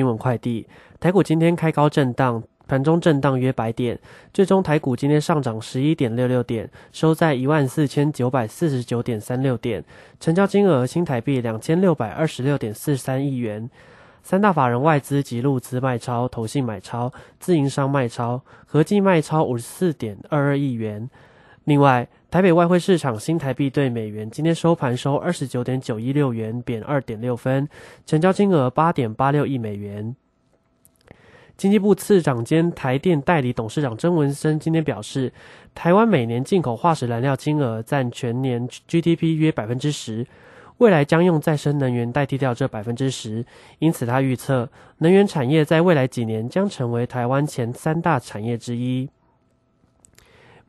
新闻快递，台股今天开高震荡，盘中震荡约百点，最终台股今天上涨十一点六六点，收在一万四千九百四十九点三六点，成交金额新台币两千六百二十六点四三亿元。三大法人外资及路资卖超，投信买超，自营商卖超，合计卖超五十四点二二亿元。另外，台北外汇市场新台币对美元今天收盘收二十九点九一六元，贬二点六分，成交金额八点八六亿美元。经济部次长兼台电代理董事长曾文生今天表示，台湾每年进口化石燃料金额占全年 GDP 约百分之十，未来将用再生能源代替掉这百分之十，因此他预测能源产业在未来几年将成为台湾前三大产业之一。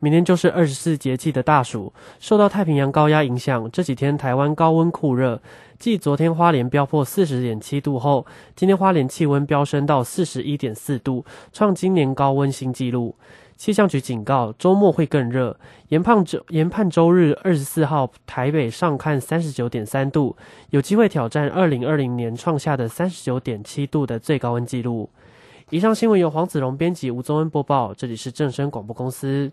明天就是二十四节气的大暑，受到太平洋高压影响，这几天台湾高温酷热。继昨天花莲飙破四十点七度后，今天花莲气温飙升到四十一点四度，创今年高温新纪录。气象局警告，周末会更热，研判周研判周日二十四号台北上看三十九点三度，有机会挑战二零二零年创下的三十九点七度的最高温纪录。以上新闻由黄子荣编辑，吴宗恩播报，这里是正声广播公司。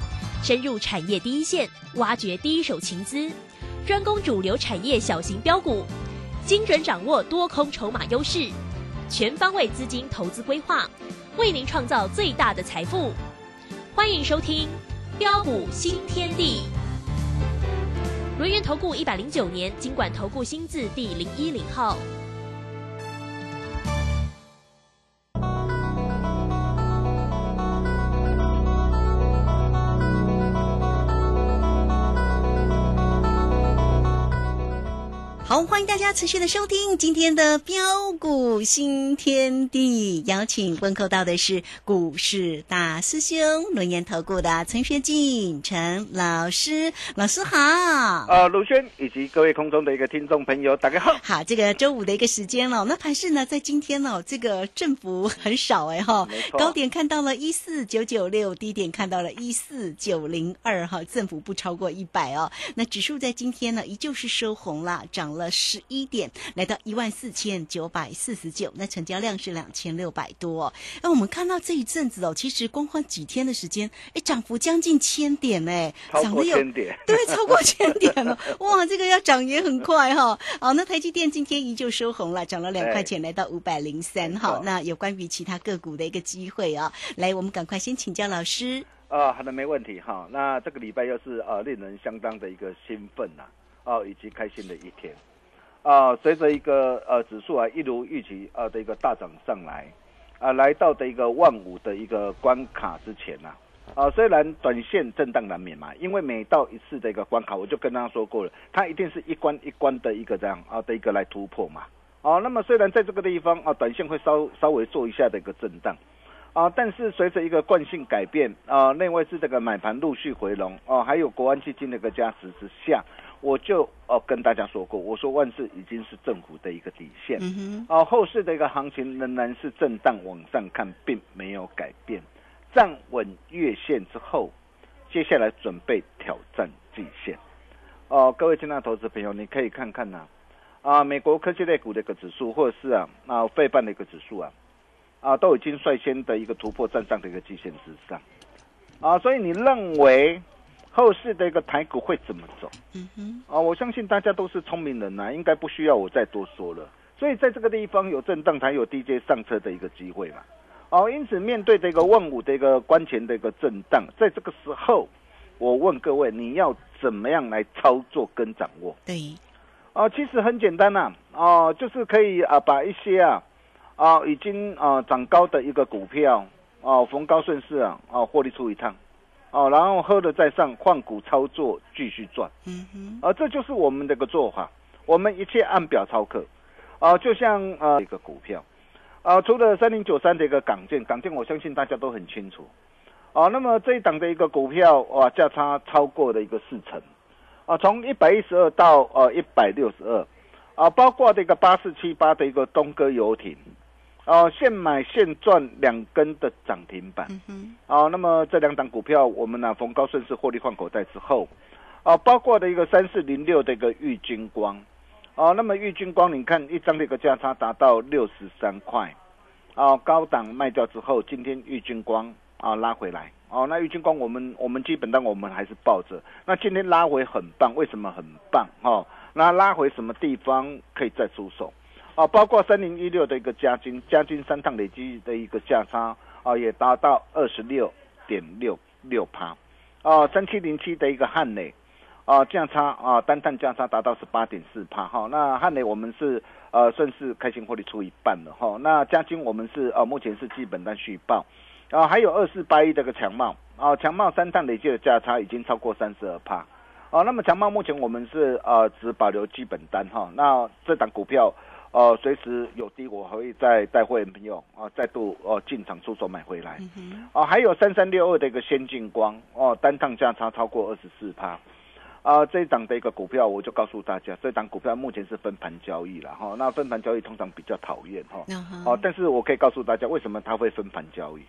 深入产业第一线，挖掘第一手情资，专攻主流产业小型标股，精准掌握多空筹码优势，全方位资金投资规划，为您创造最大的财富。欢迎收听《标股新天地》。轮源投顾一百零九年经管投顾新字第零一零号。好，欢迎大家持续的收听今天的标股新天地，邀请问候到的是股市大师兄轮研投顾的陈学进陈老师，老师好。呃，鲁轩以及各位空中的一个听众朋友，大家好。好，这个周五的一个时间了，那盘市呢，在今天呢，这个振幅很少哎哈，高点看到了一四九九六，低点看到了一四九零二哈，振幅不超过一百哦。那指数在今天呢，依旧是收红了，涨了。了十一点，来到一万四千九百四十九，那成交量是两千六百多。那，我们看到这一阵子哦，其实光光几天的时间，哎，涨幅将近千点哎，涨了有千点，对，超过千点了。哇，这个要涨也很快哈。好，那台积电今天依旧收红了，涨了两块钱，来到五百零三。好，那有关于其他个股的一个机会啊，来，我们赶快先请教老师。啊，好的，没问题哈。那这个礼拜又是呃令人相当的一个兴奋呐，哦，以及开心的一天。啊，随着一个呃指数啊一如预期啊的一个大涨上来，啊来到的一个万五的一个关卡之前呐，啊虽然短线震荡难免嘛，因为每到一次的一个关卡，我就跟大家说过了，它一定是一关一关的一个这样啊的一个来突破嘛，啊那么虽然在这个地方啊短线会稍稍微做一下的一个震荡，啊但是随着一个惯性改变啊，内外资这个买盘陆续回笼啊，还有国安基金的一个加持之下。我就哦跟大家说过，我说万事已经是政府的一个底线，哦后市的一个行情仍然是震荡往上看，并没有改变。站稳月线之后，接下来准备挑战季线。哦，各位亲爱的投资朋友，你可以看看呐，啊美国科技类股的一个指数，或者是啊啊费半的一个指数啊，啊都已经率先的一个突破站上的一个季线之上，啊所以你认为？后市的一个台股会怎么走？嗯哼，啊，我相信大家都是聪明人呐，应该不需要我再多说了。所以在这个地方有震荡，才有 DJ 上车的一个机会嘛。哦，因此面对这个万五的一个关前的一个震荡，在这个时候，我问各位，你要怎么样来操作跟掌握？对，哦，其实很简单呐、哦，就是可以啊，把一些啊，啊已经啊涨高的一个股票，哦逢高顺势啊，哦获利出一趟，哦，然后喝了再上，换股操作继续赚，嗯哼，啊，这就是我们的一个做法，我们一切按表操课，啊，就像呃一个股票，啊，除了三零九三的一个港建，港建我相信大家都很清楚，啊，那么这一档的一个股票哇，价差超过了一个四成。啊，从一百一十二到呃一百六十二，啊，包括这个八四七八的一个东哥游艇，哦、现买现赚两根的涨停板，嗯哼，啊，那么这两档股票我们呢逢高顺势获利换口袋之后，哦，包括的一个三四零六的一个玉金光，哦、那么玉金光你看一张的一个价差达到六十三块，哦、高档卖掉之后，今天玉金光啊拉回来，哦，那玉金光我们我们基本上我们还是抱着，那今天拉回很棒，为什么很棒？哦，那拉回什么地方可以再出手？啊，包括三零一六的一个加金，加金三趟累积的一个价差啊，也达到二十六点六六趴，啊，三七零七的一个汉磊，啊，价差啊，单趟价差达到十八点四趴哈。那汉磊我们是呃算是开心获利出一半了哈。那加金我们是呃目前是基本单续报，啊，还有二四八一这个强茂啊，强茂三趟累计的价差已经超过三十二趴。哦，那么强茂目前我们是呃只保留基本单哈，那这档股票呃随时有低我还会再带会员朋友啊、再度哦、进场出手买回来。嗯哼，哦，还有三三六二的一个先进光哦，单趟价差超过二十四趴。啊，这一档的一个股票，我就告诉大家，这档股票目前是分盘交易了哈、那分盘交易通常比较讨厌哈。哦，但是我可以告诉大家，为什么它会分盘交易？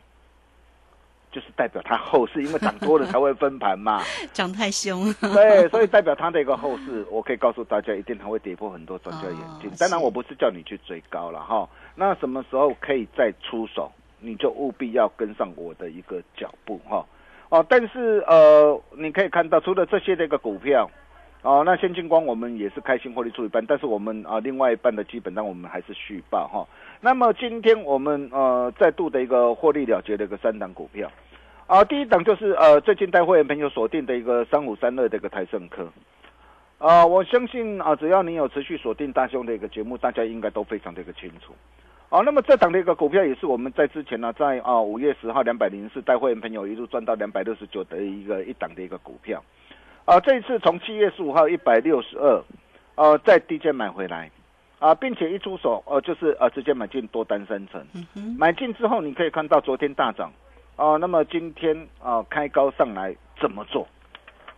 就是代表它后市，因为涨多了才会分盘嘛。涨太凶，对，所以代表它的一个后市，我可以告诉大家，一定它会跌破很多专家眼镜哦。当然，我不是叫你去追高了哈。那什么时候可以再出手，你就务必要跟上我的一个脚步哈。哦，但是呃，你可以看到，除了这些的一个股票，哦，那先进光我们也是开心获利出一半，但是我们啊、另外一半的基本上我们还是续报哈。那么今天我们呃再度的一个获利了结的一个三档股票。啊，第一档就是呃，最近带会员朋友锁定的一个三五三二的一个台盛科。啊，我相信啊，只要你有持续锁定大兄的一个节目，大家应该都非常的一个清楚。啊，那么这档的一个股票也是我们在之前呢，在啊五月十号两百零四带会员朋友一路赚到两百六十九的一个一档的一个股票。啊，这一次从七月十五号一百六十二，呃，在低阶买回来，啊，并且一出手，呃，就是呃直接买进多单三成。嗯，买进之后，你可以看到昨天大涨，啊、那么今天啊、开高上来怎么做？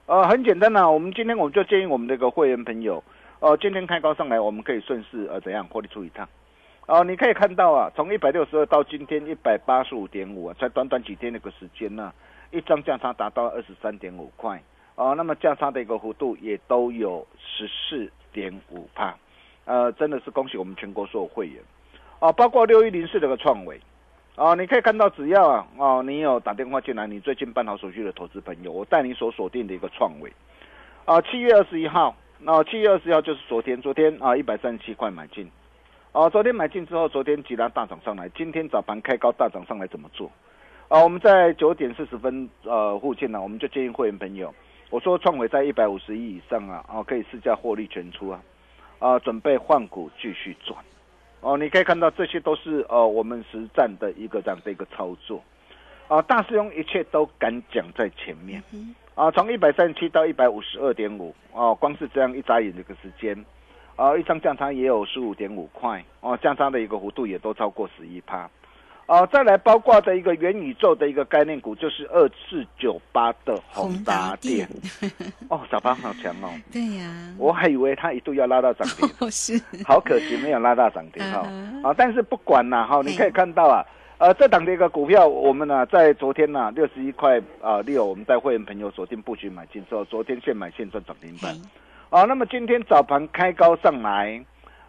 呃，很简单呐、我们今天我们就建议我们这个会员朋友，呃，今天开高上来，我们可以顺势呃怎样获利出一趟。哦、你可以看到啊，从一百六十二到今天一百八十五点五啊，才短短几天那个时间呢、一张价差达到二十三点五块，哦、那么价差的一个幅度也都有十四点五帕，呃，真的是恭喜我们全国所有会员，哦、包括六一零四这个创维，哦，你可以看到，只要啊，哦，你有打电话进来，你最近办好手续的投资朋友，我带你所锁定的一个创维，啊，七月二十一号，那七月二十一号就是昨天，昨天啊一百三十七块买进，哦，昨天买进之后，昨天急拉大涨上来，今天早盘开高大涨上来怎么做？啊，我们在九点四十分呃附近呢，我们就建议会员朋友，我说创维在一百五十亿以上啊，啊可以试驾获利全出啊，啊准备换股继续赚。哦，你可以看到这些都是呃我们实战的一个这样的一个操作，啊，大师兄一切都敢讲在前面，啊，从一百三十七到一百五十二点五，哦，光是这样一眨眼的一个时间，啊，一张降差也有十五点五块，哦，降差的一个幅度也都超过十一趴，啊，再来包括的一个元宇宙的一个概念股就是二四九八的宏达电，哦，早盘好强哦，对呀，我还以为它一度要拉到涨停。哦是，好可惜没有拉到涨停哈、嗯啊！但是不管啦哈，嘿你可以看到啊，呃，这档的一个股票，我们呢、在昨天呢六十一块啊六，我们在会员朋友锁定布局买进之后，昨天现买现赚涨停板。嘿。啊。那么今天早盘开高上来，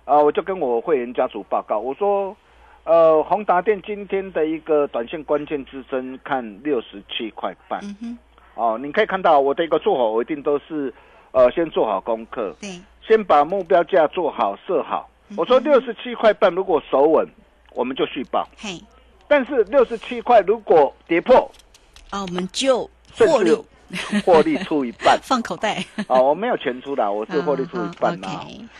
啊，我就跟我会员家族报告，我说，呃，宏达电今天的一个短线关键支撑看六十七块半。嗯哼，哦，你可以看到我的一个做法，我一定都是呃先做好功课，对，先把目标价做好设好。我说六十七块半，如果守稳，我们就续报。嘿，但是六十七块如果跌破，啊，我们就甚获利。至 获利出一半放口袋。啊，我没有全出的，我是获利出一半的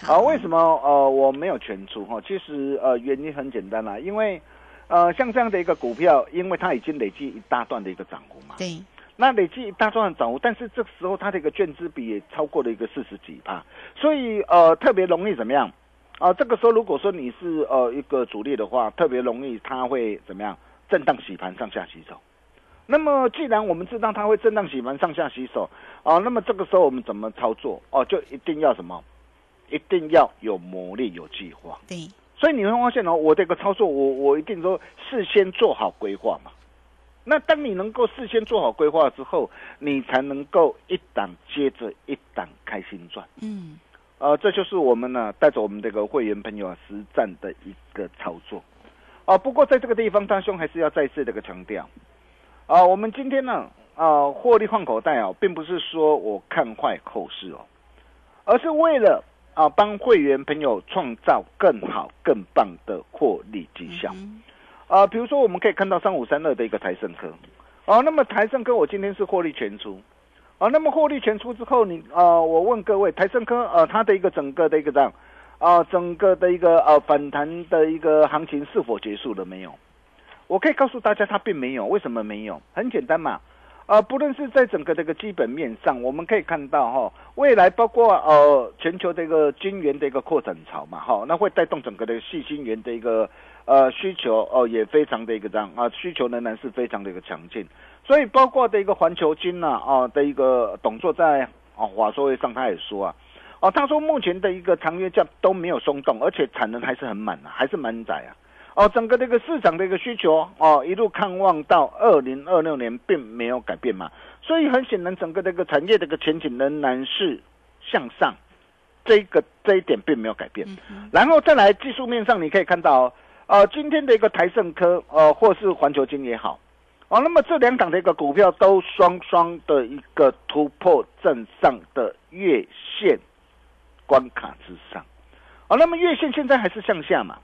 啊。为什么呃我没有全出哈？其实呃原因很简单啦，因为呃像这样的一个股票，因为它已经累积一大段的一个涨幅嘛，对，那累计一大段的涨幅，但是这个时候它的一个券资比也超过了一个四十几趴，所以呃特别容易怎么样？啊、这个时候如果说你是呃一个主力的话，特别容易它会怎么样？震荡洗盘上下洗手。那么既然我们知道它会震荡洗盘上下洗手，啊、那么这个时候我们怎么操作？哦、就一定要什么？一定要有魔力、有计划。对，所以你会发现哦，我这个操作，我我一定说事先做好规划嘛。那当你能够事先做好规划之后，你才能够一档接着一档开心赚。嗯，呃，这就是我们呢带着我们这个会员朋友啊实战的一个操作。啊、不过在这个地方，大兄还是要再次的一个强调，啊、我们今天呢，啊、获利换口袋哦，并不是说我看坏后市哦，而是为了啊帮会员朋友创造更好、更棒的获利绩效。嗯啊，比如说我们可以看到三五三二的一个台盛科，哦、那么台盛科我今天是获利全出，啊，那么获利全出之后，你啊、我问各位，台盛科呃，它的一个整个的一个这样啊、整个的一个呃反弹的一个行情是否结束了没有？我可以告诉大家，它并没有。为什么没有？很简单嘛，啊、不论是在整个这个基本面上，我们可以看到哈、未来包括呃全球的一个晶圆的一个扩展潮嘛，哈、那会带动整个的细晶圆的一个呃需求哦、也非常的一个这样啊、需求仍然是非常的一个强劲，所以包括的一个环球金呐啊的一个董座在啊华说会上他也说啊。哦，他说目前的一个长约价都没有松动，而且产能还是很满啊，还是满载啊。哦，整个这个市场的一个需求哦，一路看望到二零二六年，并没有改变嘛。所以很显然，整个这个产业的一个前景仍然是向上，这一个这一点并没有改变。然后再来技术面上，你可以看到哦，呃，今天的一个台盛科，呃，或是环球金也好，哦，那么这两档的一个股票都双双的一个突破正上的月线关卡之上，哦，那么月线现在还是向下嘛？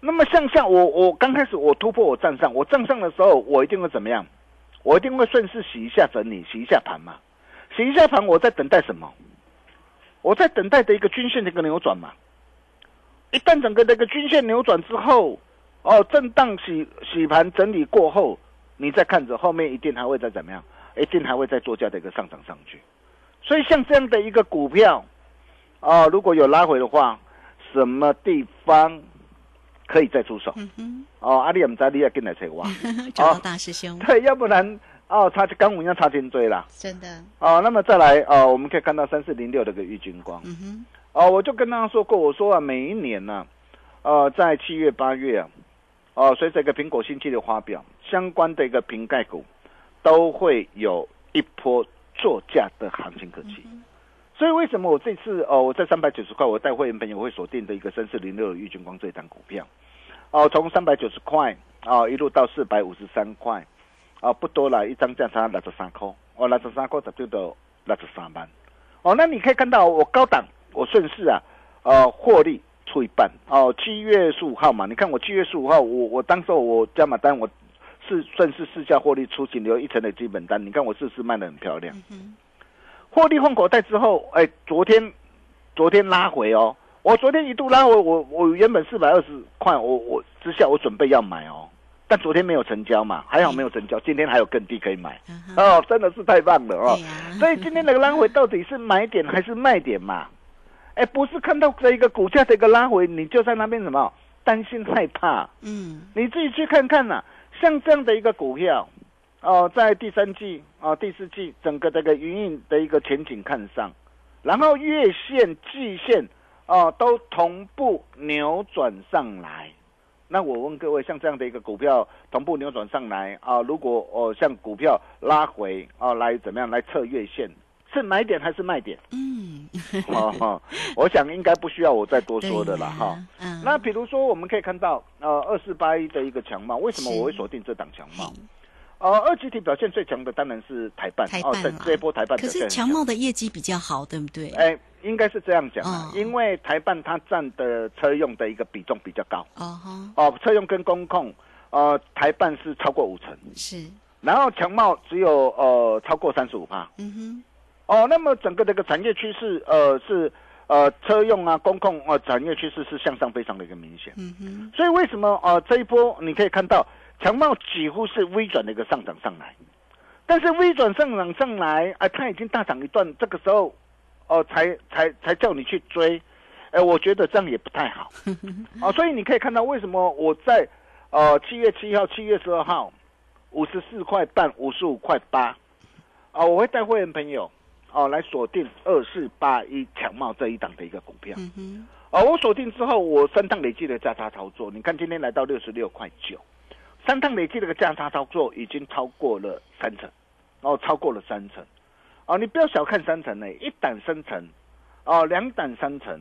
那么向下，我我刚开始我突破我站上，我站上的时候，我一定会怎么样？我一定会顺势洗一下整理，洗一下盘嘛，洗一下盘，我在等待什么？我在等待的一个均线的一个扭转嘛。一旦整个那个均线扭转之后，哦，震荡洗洗盘整理过后，你再看着后面一定还会再怎么样？一定还会再做价的一个上涨上去。所以像这样的一个股票，哦，如果有拉回的话，什么地方可以再出手？嗯哼，哦，阿里唔知你也进来找我，找到大师兄，对，要不然哦，差刚我要差肩追啦。真的，哦，那么再来哦，我们可以看到三四零六的个玉金光。嗯哼，哦，我就跟大家说过，我说啊，每一年呢、呃，在七月、八月啊，哦，随着一个苹果新机的发表，相关的一个瓶盖股都会有一波作价的行情可期。所以为什么我这次哦，我在三百九十块，我带会员朋友会锁定的一个三四零六的玉金光这一档股票，哦，从三百九十块哦一路到四百五十三块，啊、不多了，一张价差六十三块，哦，六十三块就到六十三万。哦，那你可以看到我高档，我顺势啊，呃，获利出一半。哦，七月十五号嘛，你看我七月十五号，我我当时我加码单，我是顺势市价获利出仅留一成的基本单，你看我是不是卖的很漂亮？获利换口袋之后，哎，昨天昨天拉回哦，我昨天一度拉回，我我原本四百二十块，我我之下我准备要买哦，但昨天没有成交嘛，还好没有成交，今天还有更低可以买。嗯哦，真的是太棒了哦。所以今天的拉回到底是买点还是卖点嘛？哎，不是看到这一个股价的一个拉回，你就在那边什么担心害怕？嗯，你自己去看看呐、像这样的一个股票，哦、在第三季啊、第四季整个这个营运的一个前景看上，然后月线、季线哦、都同步扭转上来。那我问各位，像这样的一个股票同步扭转上来啊、如果哦、像股票拉回啊、来怎么样来测月线，是买点还是卖点？嗯，哦哦，我想应该不需要我再多说的了哈。嗯，那比如说，我们可以看到，呃，二四八一的一个强貌，为什么我会锁定这档强貌嘿？呃，二级体表现最强的当然是台办哦，这台办啦这一波台办可是强。茂的业绩比较好，对不对？哎，应该是这样讲啊哦，因为台办它占的车用的一个比重比较高。哦哈，哦，车用跟工控呃，台办是超过五成，是，然后强茂只有呃超过三十五趴。嗯哼，哦，那么整个这个产业趋势，呃，是呃车用啊、公共呃产业趋势是向上非常的一个明显。嗯哼，所以为什么呃这一波你可以看到强茂几乎是微转的一个上涨上来，但是微转上涨上来，啊、它已经大涨一段，这个时候哦、才才才叫你去追，哎、我觉得这样也不太好。啊，所以你可以看到为什么我在呃七月七号、七月十二号五十四块半、五十五块八，啊，我会带会员朋友哦来锁定二四八一强茂这一档的一个股票。哦，我锁定之后，我三趟累计的价差操作，你看今天来到六十六块九，三趟累计的个价差操作已经超过了三成，哦，超过了三成，哦，你不要小看三成呢，一档三成，哦，两档三成，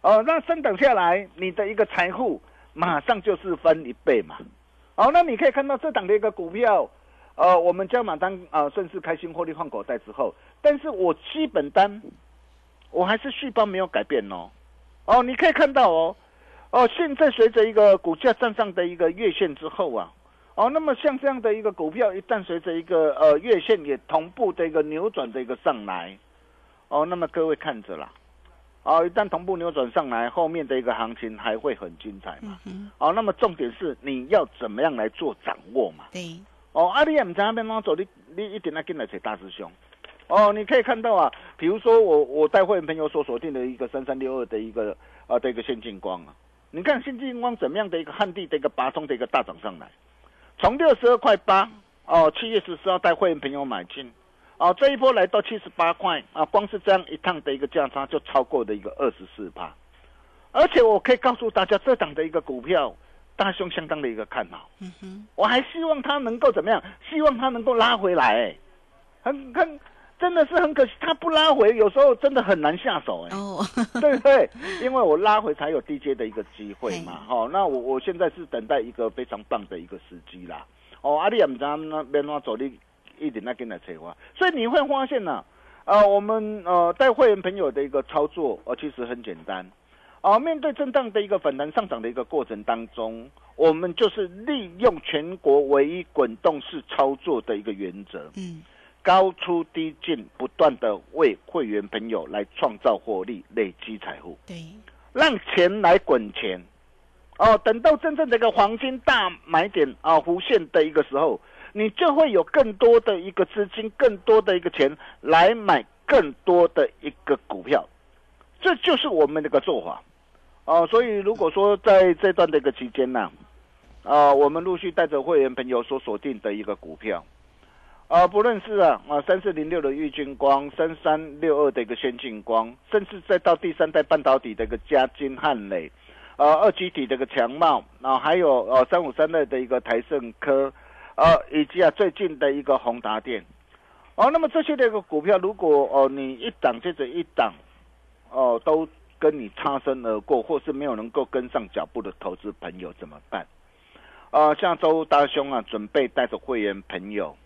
哦，那三档下来，你的一个财富马上就是分一倍嘛，哦，那你可以看到这档的一个股票，呃，我们加码单啊、呃顺势开心获利换口袋之后，但是我基本单我还是续包没有改变哦。哦，你可以看到哦，哦，现在随着一个股价站上的一个月线之后啊，哦，那么像这样的一个股票，一旦随着一个呃月线也同步的一个扭转的一个上来，哦，那么各位看着啦，哦，一旦同步扭转上来，后面的一个行情还会很精彩嘛。嗯，哦，那么重点是你要怎么样来做掌握嘛。对，哦，阿里也唔知道边怎走，你你一定要跟来找大师兄。哦，你可以看到啊，比如说我我带会员朋友所锁定的一个三三六二的一个呃的一个先进光啊，你看新金光怎么样的一个旱地的一个拔葱的一个大涨上来，从六十二块八哦，七月十四号带会员朋友买进，哦这一波来到七十八块啊，光是这样一趟的一个价差就超过的一个二十四趴，而且我可以告诉大家，这档的一个股票，大兄相当的一个看好。嗯哼，我还希望它能够怎么样？希望它能够拉回来、哎，很很真的是很可惜，他不拉回，有时候真的很难下手、哎、哦，对不对？因为我拉回才有低阶的一个机会嘛，哦，那我我现在是等待一个非常棒的一个时机啦，哦，阿里也唔知那边话走，你一点那跟来催花，所以你会发现呢、呃，我们呃带会员朋友的一个操作，呃，其实很简单。啊，面对震荡的一个反弹上涨的一个过程当中，我们就是利用全国唯一滚动式操作的一个原则，嗯，高出低进，不断的为会员朋友来创造获利，累积财富，对，让钱来滚钱。哦，等到真正的一个黄金大买点啊弧线的一个时候，你就会有更多的一个资金，更多的一个钱来买更多的一个股票，这就是我们的一个做法。哦，所以如果说在这段的一个期间呢、啊，我们陆续带着会员朋友所锁定的一个股票，啊，不论是啊啊三四零六的玉金光，三三六二的一个先进光，甚至再到第三代半导体的一个嘉金汉磊，呃二极体的一个强茂，啊还有呃三五三二的一个台盛科，呃以及啊最近的一个宏达电，哦，那么这些的一个股票，如果哦、你一档接着一档，哦都跟你擦身而过，或是没有能够跟上脚步的投资朋友怎么办？呃，像周大兄啊，准备带着会员朋友，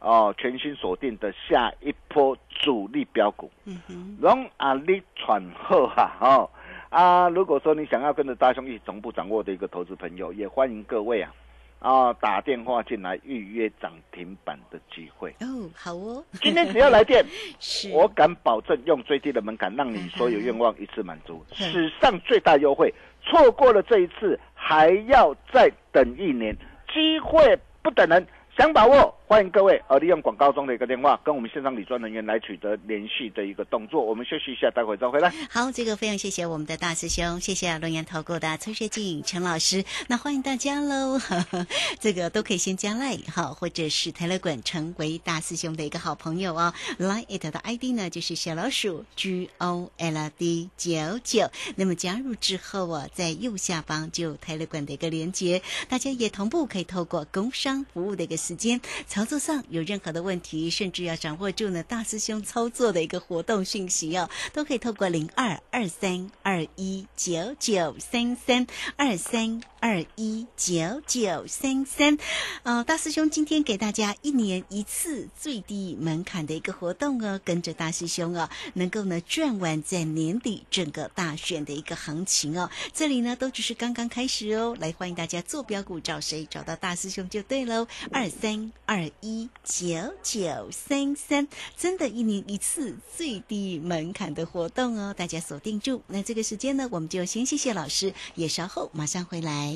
哦，全新锁定的下一波主力标股，嗯哼，让啊你喘后哈哦啊！如果说你想要跟着大兄一起同步掌握的一个投资朋友，也欢迎各位啊啊打电话进来预约涨停板的机会。哦，好哦，今天只要来电，我敢保证用最低的门槛，让你所有愿望一次满足，嗯史上最大优惠。错过了这一次，还要再等一年，机会不等人，想把握，欢迎各位呃利用广告中的一个电话，跟我们线上理专人员来取得联系的一个动作。我们休息一下，待会再回来。好，这个非常谢谢我们的大师兄，谢谢龙岩投顾的崔学静陈老师。那欢迎大家喽，这个都可以先加赖哈，或者是泰勒滚成为大师兄的一个好朋友哦。来 it 的 ID 呢就是小老鼠 G O L D 九九。那么加入之后啊，在右下方就有泰勒滚的一个连接，大家也同步可以透过工商服务的一个时间，操作上有任何的问题，甚至要掌握住呢大师兄操作的一个活动讯息哦，都可以透过零二二三二一九九三三二三二一九九三三。呃，大师兄今天给大家一年一次最低门槛的一个活动哦，跟着大师兄哦，能够呢赚完在年底整个大选的一个行情哦。这里呢都只是刚刚开始哦，来欢迎大家做标股，找谁找到大师兄就对喽。二三二一九九三三，真的，一年一次最低门槛的活动哦，大家锁定住。那这个时间呢，我们就先谢谢老师，也稍后马上回来。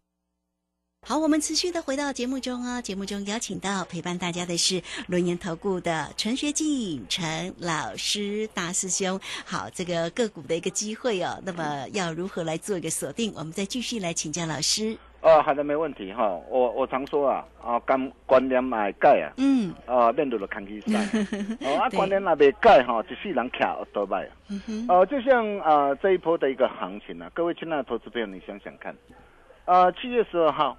好，我们持续的回到节目中啊。节目中邀请到陪伴大家的是轮研投顾的陈学进陈老师大师兄。好，这个个股的一个机会哦，那么要如何来做一个锁定？我们再继续来请教老师。哦，好的，没问题哈。我我常说啊，啊，观观念买改啊，嗯，啊，面对了看起赛。哦，啊，观念那边改哈，一世人卡多败啊。哦，就像啊这一波的一个行情啊，各位亲爱的投资朋友，你想想看，啊，七月十二号。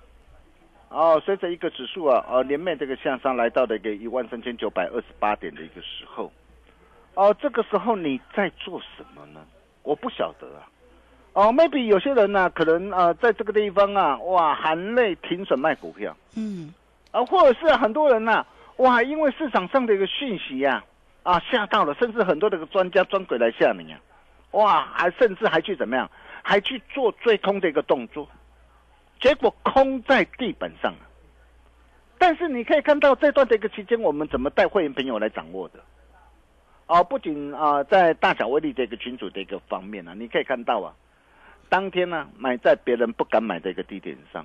哦，随着一个指数啊，呃，连面这个向上来到的一个一万三千九百二十八点的一个时候，哦，这个时候你在做什么呢？我不晓得啊。哦，maybe 有些人呢，可能啊，在这个地方啊，哇，含泪停损卖股票，嗯，啊，或者是很多人呢，哇，因为市场上的一个讯息呀，啊，吓到了，甚至很多的个专家专鬼来吓你啊，哇，还甚至还去怎么样，还去做最空的一个动作。结果空在地板上但是你可以看到这段的一个期间，我们怎么带会员朋友来掌握的？哦，不仅啊，在大小威力这个群组的一个方面呢，你可以看到啊，当天呢买在别人不敢买的一个低点上，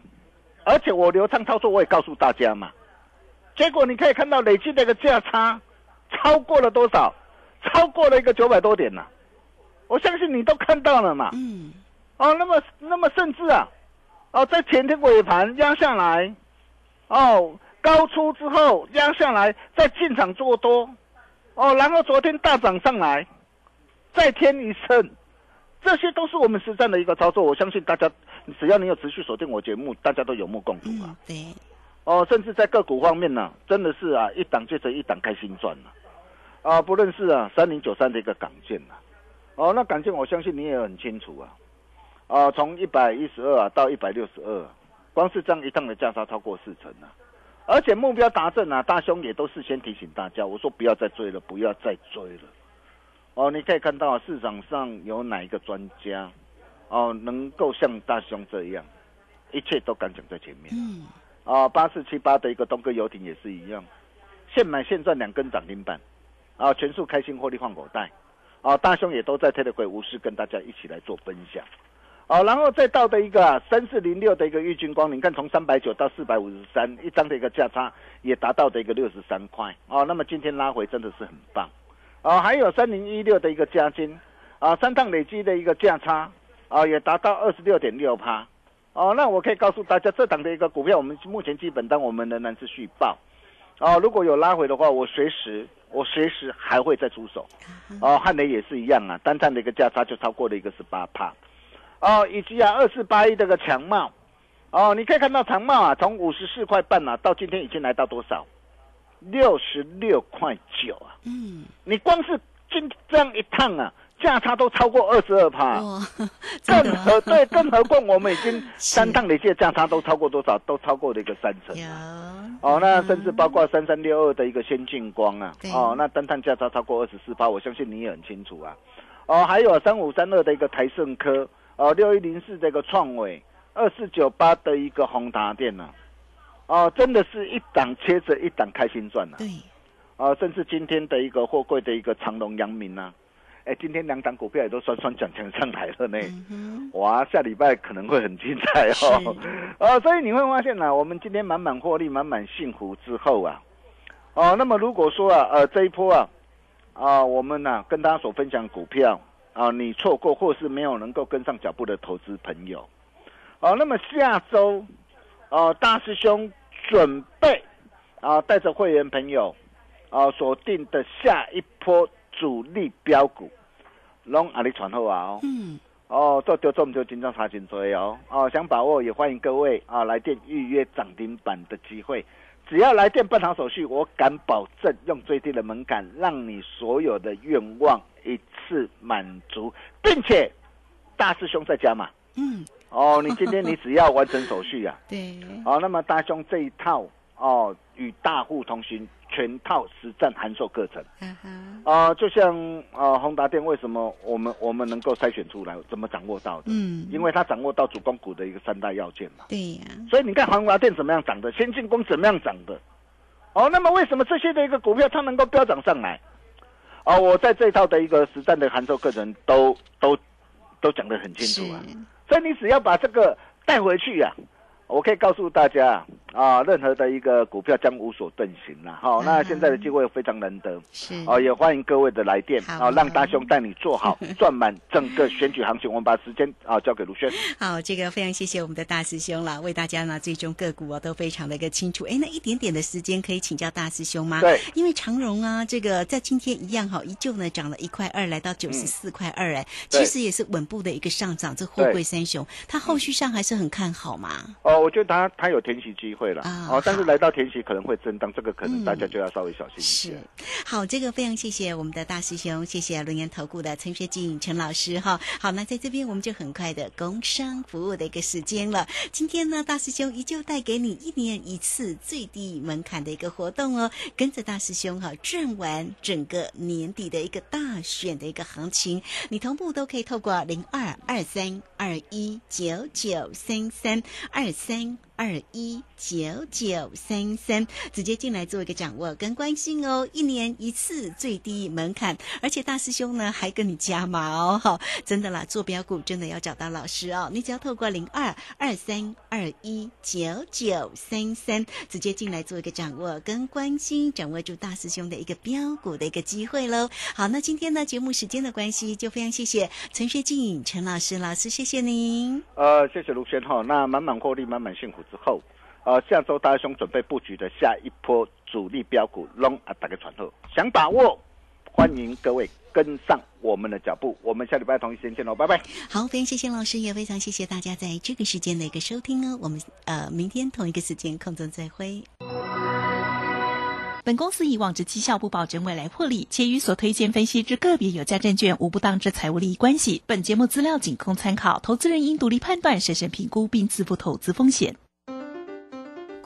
而且我流畅操作，我也告诉大家嘛。结果你可以看到累计的一个价差超过了多少？超过了一个九百多点呢。我相信你都看到了嘛。嗯。哦，那么那么甚至啊。哦，在前天尾盘压下来，哦，高出之后压下来，再进场做多，哦，然后昨天大涨上来，再添一升，这些都是我们实战的一个操作。我相信大家，只要你有持续锁定我节目，大家都有目共睹啊。对，哦，甚至在个股方面呢，真的是啊，一档接着一档开心赚了，啊，不论是啊三零九三的一个港建呐，哦，那港建我相信你也很清楚啊。啊，从一百一十二啊到一百六十二，光是这样一趟的价差超过四成啊！而且目标达阵啊，大兄也都事先提醒大家，我说不要再追了，不要再追了。哦，你可以看到市场上有哪一个专家，哦，能够像大兄这样，一切都敢讲在前面。嗯。啊，八四七八的一个东哥游艇也是一样，现买现赚两根涨停板，啊，全数开心获利换口袋，啊，大兄也都在特别会无私跟大家一起来做分享。好，然后再到的一个三四零六的一个玉金光，你看从三百九到四百五十三，一张的一个价差也达到的一个六十三块哦。那么今天拉回真的是很棒哦。还有三零一六的一个加金啊，三趟累积的一个价差啊，也达到二十六点六趴哦。那我可以告诉大家，这档的一个股票，我们目前基本单我们仍然是续报哦。如果有拉回的话，我随时我随时还会再出手哦。汉雷也是一样啊，单趟的一个价差就超过了一个十八帕。哦，以及啊，二四八一这个强茂，哦，你可以看到长茂啊，从五十四块半啊，到今天已经来到多少？六十六块九啊！嗯，你光是今这样一趟啊，价差都超过二十二趴。哇，更何对，更何况我们已经 三趟累计的价差都超过多少？都超过了一个三成。哦，那甚至包括三三六二的一个先进光啊，哦，那单趟价差超过二十四趴，我相信你也很清楚啊。哦，还有三五三二的一个台盛科，哦，六一零四的一个创伟，二四九八的一个宏达电呢、哦，真的是一档接着一档开心赚了、对，啊，甚至今天的一个货柜的一个长隆、阳明啊，哎，今天两档股票也都双双涨停上来了呢。嗯哇，下礼拜可能会很精彩哦。呃，所以你会发现呢、我们今天满满获利、满满幸福之后啊，哦，那么如果说啊，呃，这一波啊，啊，我们呢、跟大家所分享股票啊，你错过或是没有能够跟上脚步的投资朋友，哦、那么下周，哦、大师兄准备啊，带着会员朋友啊，锁定的下一波主力标股，拢阿里传后啊哦。嗯，哦，做丢中就金章查紧追哦哦，想把握也欢迎各位啊来电预约涨停板的机会，只要来电办好手续，我敢保证用最低的门槛，让你所有的愿望一次满足，并且大师兄在家嘛，嗯，哦，你今天你只要完成手续啊，对，哦，那么大兄这一套哦与大户同行全套实战函授课程。哈哈，啊、就像呃宏达电为什么我们我们能够筛选出来，怎么掌握到的？嗯，因为它掌握到主攻股的一个三大要件嘛。对呀，所以你看宏达电怎么样涨的，先进工怎么样涨的，哦，那么为什么这些的一个股票它能够飙涨上来？哦，我在这一套的一个实战的函授课程都都都讲得很清楚啊。所以你只要把这个带回去呀、我可以告诉大家啊，任何的一个股票将无所遁形了。好、那现在的机会非常难得，是哦，也欢迎各位的来电好啊，让大兄带你做好 赚满整个选举行情。我们把时间啊交给卢轩。好，这个非常谢谢我们的大师兄了，为大家呢最终个股啊都非常的一个清楚。哎，那一点点的时间可以请教大师兄吗？对，因为长荣啊，这个在今天一样哈，依旧呢涨了一块二，来到九十四块二，哎、对其实也是稳步的一个上涨。这货柜三雄，它后续上还是很看好嘛？哦，我觉得他他有填息机会了啊哦，但是来到填息可能会震荡，这个可能嗯大家就要稍微小心一是些。，好，这个非常谢谢我们的大师兄，谢谢轮研投顾的陈学静陈老师哈。好，那在这边我们就很快的工商服务的一个时间了。今天呢，大师兄依旧带给你一年一次最低门槛的一个活动哦，跟着大师兄哈赚完整个年底的一个大选的一个行情，你同步都可以透过零二二三二一九九三三二三。二一九九三三，直接进来做一个掌握跟关心哦，一年一次最低门槛，而且大师兄呢还跟你加码哦，哈，真的啦，做标股真的要找到老师哦，你只要透过零二二三二一九九三三，直接进来做一个掌握跟关心，掌握住大师兄的一个标股的一个机会喽。好，那今天呢节目时间的关系，就非常谢谢陈学静陈老师，老师谢谢您。呃，谢谢卢轩哈。那满满获利、满满幸福之后，呃，下周大兄准备布局的下一波主力标股，龙啊，打个传后，想把握，欢迎各位跟上我们的脚步。我们下礼拜同一时间见喽，拜拜。好，非常谢谢老师，也非常谢谢大家在这个时间的一个收听哦。我们呃明天同一个时间空中再会。本公司以往之绩效不保证未来获利，且与所推荐分析之个别有价证券无不当之财务利益关系。本节目资料仅供参考，投资人应独立判断、审慎评估并自负投资风险。